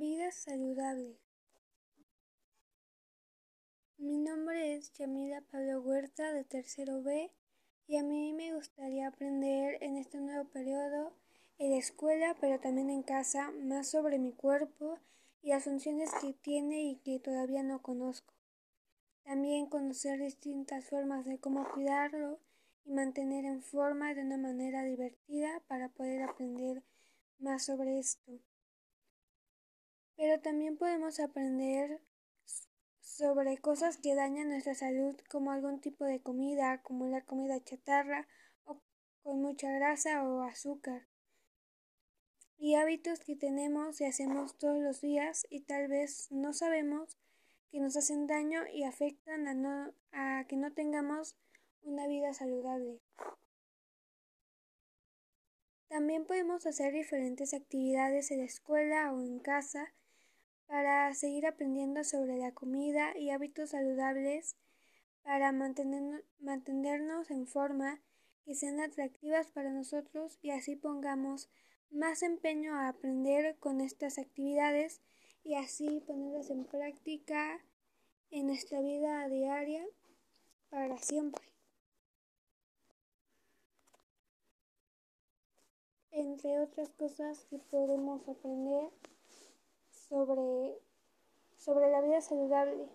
Vida saludable. Mi nombre es Yamila Pablo Huerta de tercero B y a mí me gustaría aprender en este nuevo periodo en la escuela pero también en casa más sobre mi cuerpo y las funciones que tiene y que todavía no conozco. También conocer distintas formas de cómo cuidarlo y mantener en forma de una manera divertida para poder aprender más sobre esto pero también podemos aprender sobre cosas que dañan nuestra salud, como algún tipo de comida, como la comida chatarra o con mucha grasa o azúcar. Y hábitos que tenemos y hacemos todos los días y tal vez no sabemos que nos hacen daño y afectan a, a que no tengamos una vida saludable. También podemos hacer diferentes actividades en la escuela o en casa para seguir aprendiendo sobre la comida y hábitos saludables para mantenernos en forma que sean atractivas para nosotros y así pongamos más empeño a aprender con estas actividades y así ponerlas en práctica en nuestra vida diaria para siempre. Entre otras cosas que podemos aprender sobre, sobre la vida saludable.